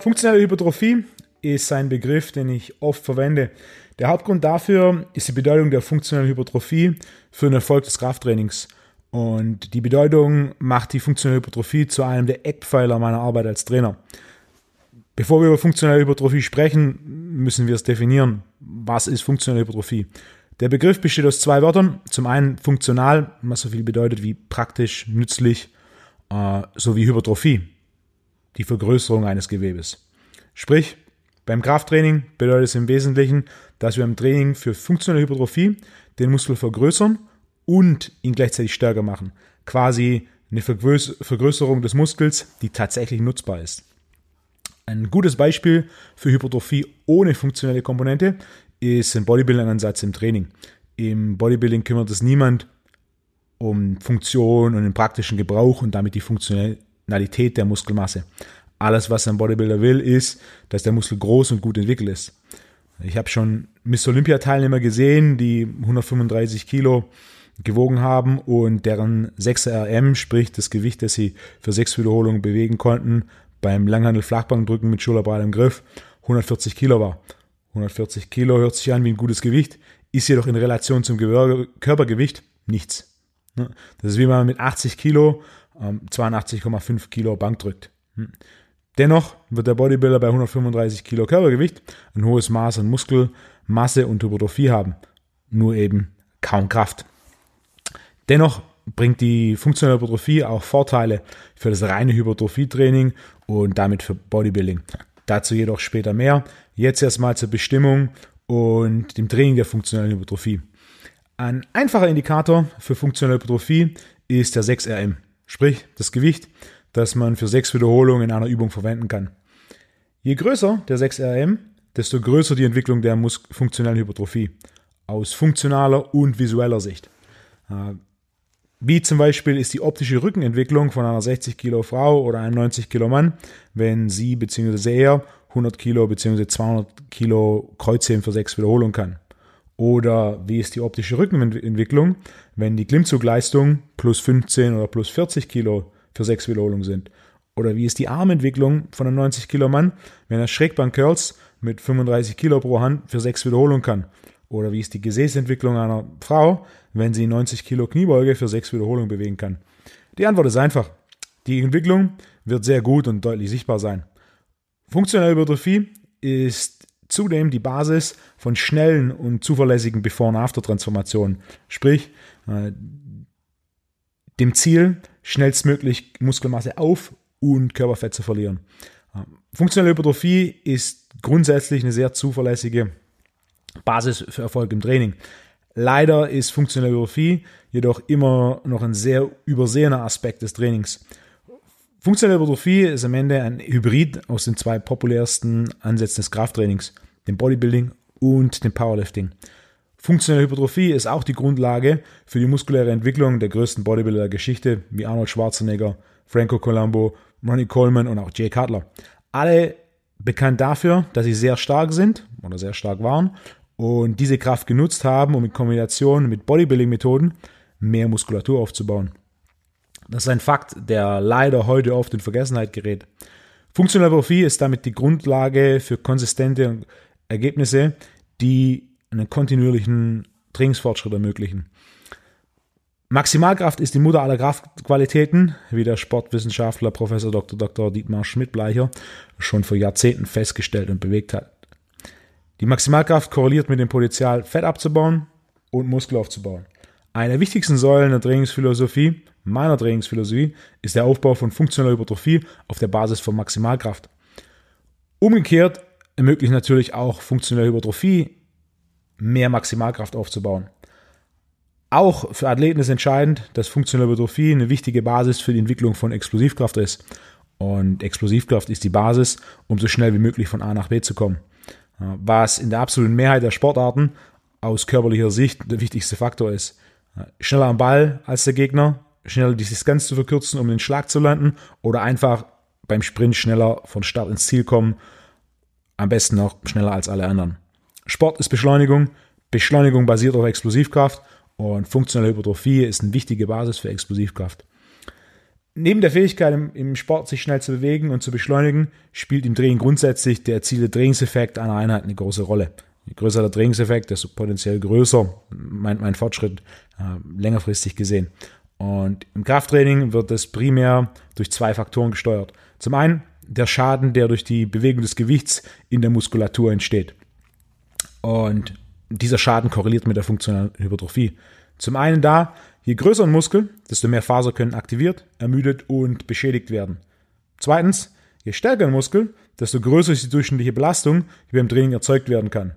Funktionelle Hypertrophie ist ein Begriff, den ich oft verwende. Der Hauptgrund dafür ist die Bedeutung der funktionellen Hypertrophie für den Erfolg des Krafttrainings. Und die Bedeutung macht die funktionelle Hypertrophie zu einem der Eckpfeiler meiner Arbeit als Trainer. Bevor wir über funktionelle Hypertrophie sprechen, müssen wir es definieren. Was ist funktionelle Hypertrophie? Der Begriff besteht aus zwei Wörtern. Zum einen funktional, was so viel bedeutet wie praktisch, nützlich, äh, sowie Hypertrophie, die Vergrößerung eines Gewebes. Sprich, beim Krafttraining bedeutet es im Wesentlichen, dass wir im Training für funktionelle Hypertrophie den Muskel vergrößern und ihn gleichzeitig stärker machen. Quasi eine Vergrößerung des Muskels, die tatsächlich nutzbar ist. Ein gutes Beispiel für Hypertrophie ohne funktionelle Komponente ist ein Bodybuilding-Ansatz im Training. Im Bodybuilding kümmert es niemand um Funktion und den praktischen Gebrauch und damit die Funktionalität der Muskelmasse. Alles, was ein Bodybuilder will, ist, dass der Muskel groß und gut entwickelt ist. Ich habe schon Miss Olympia-Teilnehmer gesehen, die 135 Kilo gewogen haben und deren 6 RM, sprich das Gewicht, das sie für sechs Wiederholungen bewegen konnten, beim Langhandel Flachbankdrücken mit schulterbreitem Griff 140 Kilo war. 140 Kilo hört sich an wie ein gutes Gewicht, ist jedoch in Relation zum Körpergewicht nichts. Ne? Das ist wie man mit 80 Kilo 82,5 ähm, Kilo Bank drückt. Hm. Dennoch wird der Bodybuilder bei 135 Kilo Körpergewicht ein hohes Maß an Muskelmasse und Hypertrophie haben, nur eben kaum Kraft. Dennoch bringt die funktionelle Hypertrophie auch Vorteile für das reine Hypertrophietraining und damit für Bodybuilding. Dazu jedoch später mehr. Jetzt erstmal zur Bestimmung und dem Training der funktionellen Hypertrophie. Ein einfacher Indikator für funktionelle Hypertrophie ist der 6RM, sprich das Gewicht, das man für sechs Wiederholungen in einer Übung verwenden kann. Je größer der 6RM, desto größer die Entwicklung der funktionellen Hypertrophie aus funktionaler und visueller Sicht. Äh, wie zum Beispiel ist die optische Rückenentwicklung von einer 60 Kilo Frau oder einem 90 Kilo Mann, wenn sie bzw. er 100 Kilo bzw. 200 Kilo Kreuzheben für sechs Wiederholungen kann. Oder wie ist die optische Rückenentwicklung, wenn die Klimmzugleistung plus 15 oder plus 40 Kilo für sechs Wiederholungen sind. Oder wie ist die Armentwicklung von einem 90 Kilo Mann, wenn er Schrägbank Curls mit 35 Kilo pro Hand für sechs Wiederholungen kann. Oder wie ist die Gesäßentwicklung einer Frau, wenn sie 90 Kilo Kniebeuge für sechs Wiederholungen bewegen kann? Die Antwort ist einfach. Die Entwicklung wird sehr gut und deutlich sichtbar sein. Funktionelle Hypertrophie ist zudem die Basis von schnellen und zuverlässigen Before- und After-Transformationen. Sprich, äh, dem Ziel, schnellstmöglich Muskelmasse auf und Körperfett zu verlieren. Äh, funktionelle Hypertrophie ist grundsätzlich eine sehr zuverlässige Basis für Erfolg im Training. Leider ist funktionelle Hypertrophie jedoch immer noch ein sehr übersehener Aspekt des Trainings. Funktionelle Hypertrophie ist am Ende ein Hybrid aus den zwei populärsten Ansätzen des Krafttrainings, dem Bodybuilding und dem Powerlifting. Funktionelle Hypertrophie ist auch die Grundlage für die muskuläre Entwicklung der größten Bodybuilder der Geschichte, wie Arnold Schwarzenegger, Franco Colombo, Ronnie Coleman und auch Jay Cutler. Alle bekannt dafür, dass sie sehr stark sind oder sehr stark waren und diese Kraft genutzt haben, um in Kombination mit Bodybuilding-Methoden mehr Muskulatur aufzubauen. Das ist ein Fakt, der leider heute oft in Vergessenheit gerät. Funktionelle Hypertrophie ist damit die Grundlage für konsistente Ergebnisse, die einen kontinuierlichen Trainingsfortschritt ermöglichen. Maximalkraft ist die Mutter aller Kraftqualitäten, wie der Sportwissenschaftler Professor Dr. Dr. Dietmar Schmidt-Bleicher schon vor Jahrzehnten festgestellt und bewegt hat. Die Maximalkraft korreliert mit dem Potenzial, Fett abzubauen und Muskel aufzubauen. Eine der wichtigsten Säulen der Trainingsphilosophie, meiner Trainingsphilosophie, ist der Aufbau von funktioneller Hypertrophie auf der Basis von Maximalkraft. Umgekehrt ermöglicht natürlich auch funktionelle Hypertrophie, mehr Maximalkraft aufzubauen. Auch für Athleten ist entscheidend, dass funktionelle Hypertrophie eine wichtige Basis für die Entwicklung von Explosivkraft ist. Und Explosivkraft ist die Basis, um so schnell wie möglich von A nach B zu kommen was in der absoluten Mehrheit der Sportarten aus körperlicher Sicht der wichtigste Faktor ist. Schneller am Ball als der Gegner, schneller die Distanz zu verkürzen, um den Schlag zu landen oder einfach beim Sprint schneller von Start ins Ziel kommen, am besten noch schneller als alle anderen. Sport ist Beschleunigung, Beschleunigung basiert auf Explosivkraft und funktionelle Hypertrophie ist eine wichtige Basis für Explosivkraft. Neben der Fähigkeit im, Sport sich schnell zu bewegen und zu beschleunigen, spielt im Training grundsätzlich der erzielte Trainingseffekt einer Einheit eine große Rolle. Je größer der Trainingseffekt, desto potenziell größer mein, mein Fortschritt äh, längerfristig gesehen. Und im Krafttraining wird das primär durch zwei Faktoren gesteuert. Zum einen der Schaden, der durch die Bewegung des Gewichts in der Muskulatur entsteht. Und dieser Schaden korreliert mit der funktionalen Hypertrophie. Zum einen da, je größer ein Muskel, desto mehr Faser können aktiviert, ermüdet und beschädigt werden. Zweitens, je stärker ein Muskel, desto größer ist die durchschnittliche Belastung, die beim Training erzeugt werden kann.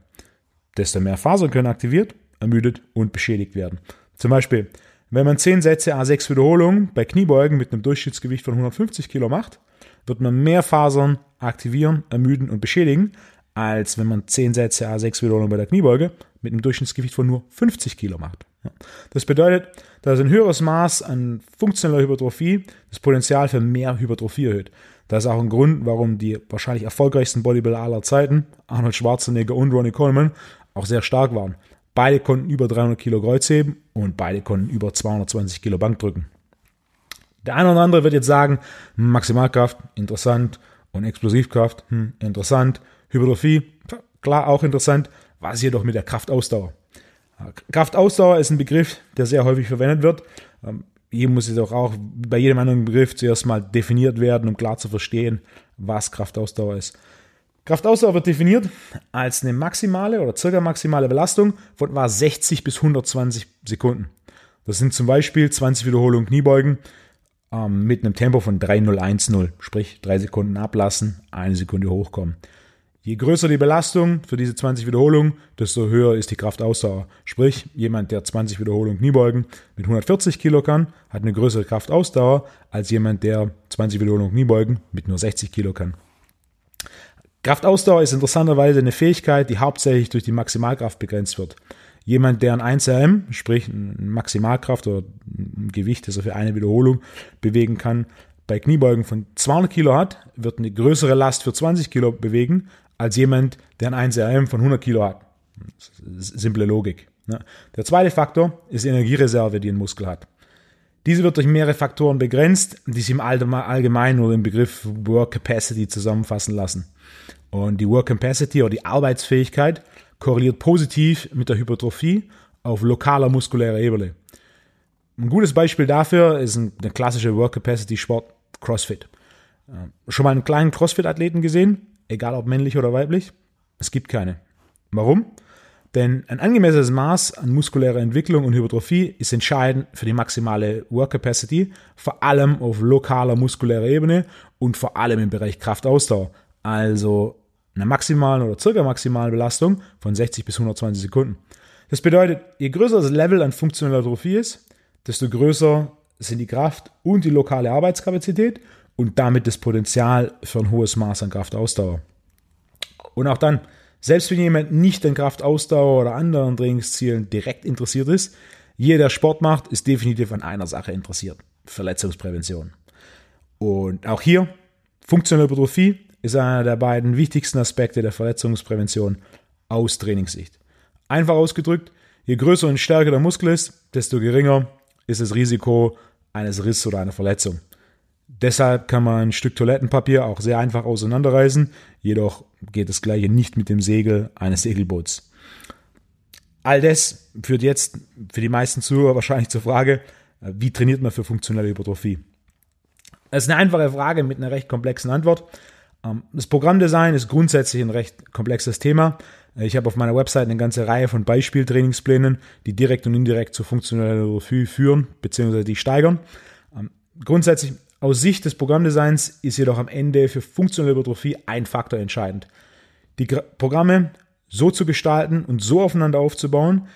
Desto mehr Fasern können aktiviert, ermüdet und beschädigt werden. Zum Beispiel, wenn man 10 Sätze A6 Wiederholungen bei Kniebeugen mit einem Durchschnittsgewicht von 150 Kilo macht, wird man mehr Fasern aktivieren, ermüden und beschädigen, als wenn man 10 Sätze A6 Wiederholungen bei der Kniebeuge mit einem Durchschnittsgewicht von nur 50 Kilo macht. Das bedeutet, dass ein höheres Maß an funktioneller Hypertrophie das Potenzial für mehr Hypertrophie erhöht. Das ist auch ein Grund, warum die wahrscheinlich erfolgreichsten Bodybuilder aller Zeiten, Arnold Schwarzenegger und Ronnie Coleman, auch sehr stark waren. Beide konnten über 300 Kilo Kreuz heben und beide konnten über 220 Kilo Bank drücken. Der eine oder andere wird jetzt sagen, Maximalkraft, interessant, und Explosivkraft, hm, interessant, Hypertrophie, klar auch interessant, was jedoch mit der Kraftausdauer? Kraftausdauer ist ein Begriff, der sehr häufig verwendet wird. Ähm, hier muss auch, auch bei jedem anderen Begriff zuerst mal definiert werden, um klar zu verstehen, was Kraftausdauer ist. Kraftausdauer wird definiert als eine maximale oder circa maximale Belastung von etwa 60 bis 120 Sekunden. Das sind zum Beispiel 20 Wiederholungen Kniebeugen ähm, mit einem Tempo von 3-0-1-0, sprich drei Sekunden ablassen, eine Sekunde hochkommen. Je größer die Belastung für diese 20 Wiederholungen, desto höher ist die Kraftausdauer. Sprich, jemand, der 20 Wiederholungen Kniebeugen mit 140 Kilo kann, hat eine größere Kraftausdauer als jemand, der 20 Wiederholungen Kniebeugen mit nur 60 Kilo kann. Kraftausdauer ist interessanterweise eine Fähigkeit, die hauptsächlich durch die Maximalkraft begrenzt wird. Jemand, der ein 1RM, sprich Maximalkraft oder ein Gewicht, das er für eine Wiederholung bewegen kann, bei Kniebeugen von 200 Kilo hat, wird eine größere Last für 20 Kilo bewegen, als jemand, der ein 1RM von 100 Kilo hat. Simple Logik. Ne? Der zweite Faktor ist die Energiereserve, die ein Muskel hat. Diese wird durch mehrere Faktoren begrenzt, die sich im Allgemeinen oder im Begriff Work Capacity zusammenfassen lassen. Und die Work Capacity oder die Arbeitsfähigkeit korreliert positiv mit der Hypertrophie auf lokaler muskulärer Ebene. Ein gutes Beispiel dafür ist ein, der klassische Work Capacity Sport CrossFit. Schon mal einen kleinen CrossFit-Athleten gesehen? egal ob männlich oder weiblich? Es gibt keine. Warum? Denn ein angemessenes Maß an muskulärer Entwicklung und Hypertrophie ist entscheidend für die maximale Work Capacity, vor allem auf lokaler muskulärer Ebene und vor allem im Bereich Kraftausdauer. Also einer maximalen oder circa maximalen Belastung von 60 bis 120 Sekunden. Das bedeutet, je größer das Level an funktioneller Hypertrophie ist, desto größer sind die Kraft und die lokale Arbeitskapazität und damit das Potenzial für ein hohes Maß an Kraftausdauer. Und auch dann, selbst wenn jemand nicht an Kraftausdauer oder anderen Trainingszielen direkt interessiert ist, jeder, der Sport macht, ist definitiv an einer Sache interessiert: Verletzungsprävention. Und auch hier, funktionelle Hypertrophie ist einer der beiden wichtigsten Aspekte der Verletzungsprävention aus Trainingssicht. Einfach ausgedrückt, je größer und stärker der Muskel ist, desto geringer ist das Risiko eines Risses oder einer Verletzung. Deshalb kann man ein Stück Toilettenpapier auch sehr einfach auseinanderreißen, jedoch geht das gleiche nicht mit dem Segel eines Segelboots. All das führt jetzt für die meisten Zuhörer wahrscheinlich zur Frage, wie trainiert man für funktionelle Hypertrophie? Das ist eine einfache Frage mit einer recht komplexen Antwort. Ähm, das Programmdesign ist grundsätzlich ein recht komplexes Thema. Ich habe auf meiner Website eine ganze Reihe von Beispieltrainingsplänen, die direkt und indirekt zu funktioneller Hypertrophie führen bzw. die steigern. Ähm, grundsätzlich aus Sicht des Programmdesigns ist jedoch am Ende für funktionelle Hypertrophie ein Faktor entscheidend. Die Programme so zu gestalten und so aufeinander aufzubauen,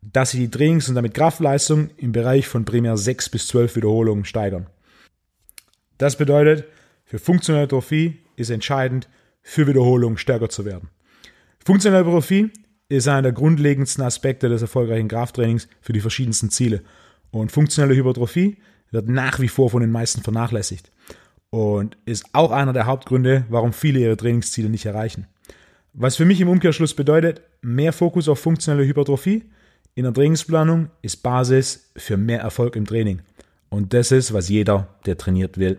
dass sie die Trainings- und damit Kraftleistung im Bereich von primär 6 bis 12 Wiederholungen steigern. Das bedeutet, für funktionelle Hypertrophie ist entscheidend, für Wiederholungen stärker zu werden. Funktionelle Hypertrophie ist einer der grundlegendsten Aspekte des erfolgreichen Krafttrainings für die verschiedensten Ziele. Und funktionelle Hypertrophie wird nach wie vor von den meisten vernachlässigt und ist auch einer der Hauptgründe, warum viele ihre Trainingsziele nicht erreichen. Was für mich im Umkehrschluss bedeutet, mehr Fokus auf funktionelle Hypertrophie in der Trainingsplanung ist Basis für mehr Erfolg im Training. Und das ist, was jeder, der trainiert will.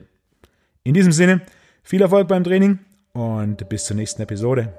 In diesem Sinne, viel Erfolg beim Training und bis zur nächsten Episode.